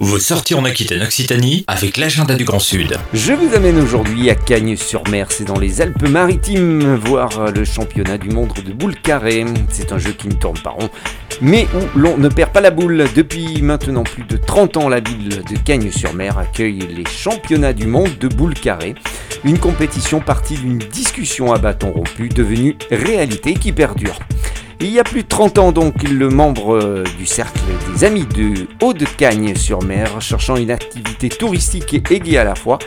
Vos sorties en Aquitaine-Occitanie avec l'agenda du Grand Sud. Je vous amène aujourd'hui à Cagnes-sur-Mer, c'est dans les Alpes-Maritimes, voir le championnat du monde de boule carrée. C'est un jeu qui ne tourne pas rond, mais où l'on ne perd pas la boule. Depuis maintenant plus de 30 ans, la ville de Cagnes-sur-Mer accueille les championnats du monde de boule carrée. Une compétition partie d'une discussion à bâton rompu devenue réalité qui perdure. Il y a plus de 30 ans donc, le membre euh, du cercle des amis de Haut-de-Cagne-sur-Mer, cherchant une activité touristique et aiguë à la fois,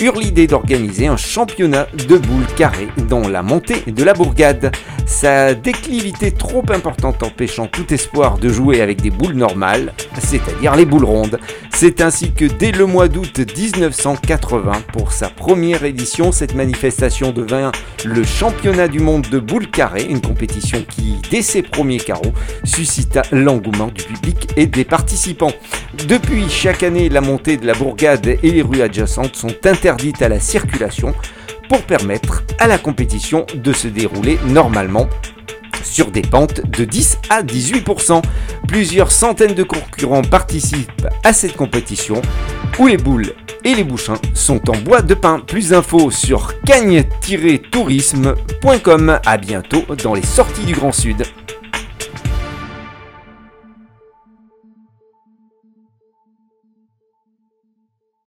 eurent l'idée d'organiser un championnat de boules carrées dans la montée de la bourgade. Sa déclivité trop importante empêchant tout espoir de jouer avec des boules normales, c'est-à-dire les boules rondes. C'est ainsi que dès le mois d'août 1980, pour sa première édition, cette manifestation devint le championnat du monde de boules carrées, une compétition qui, dès ses premiers carreaux, suscita l'engouement du public et des participants. Depuis chaque année, la montée de la bourgade et les rues adjacentes sont interdites à la circulation pour permettre à la compétition de se dérouler normalement sur des pentes de 10 à 18%. Plusieurs centaines de concurrents participent à cette compétition où les boules et les bouchins sont en bois de pin. Plus d'infos sur cagne-tourisme.com. À bientôt dans les sorties du Grand Sud.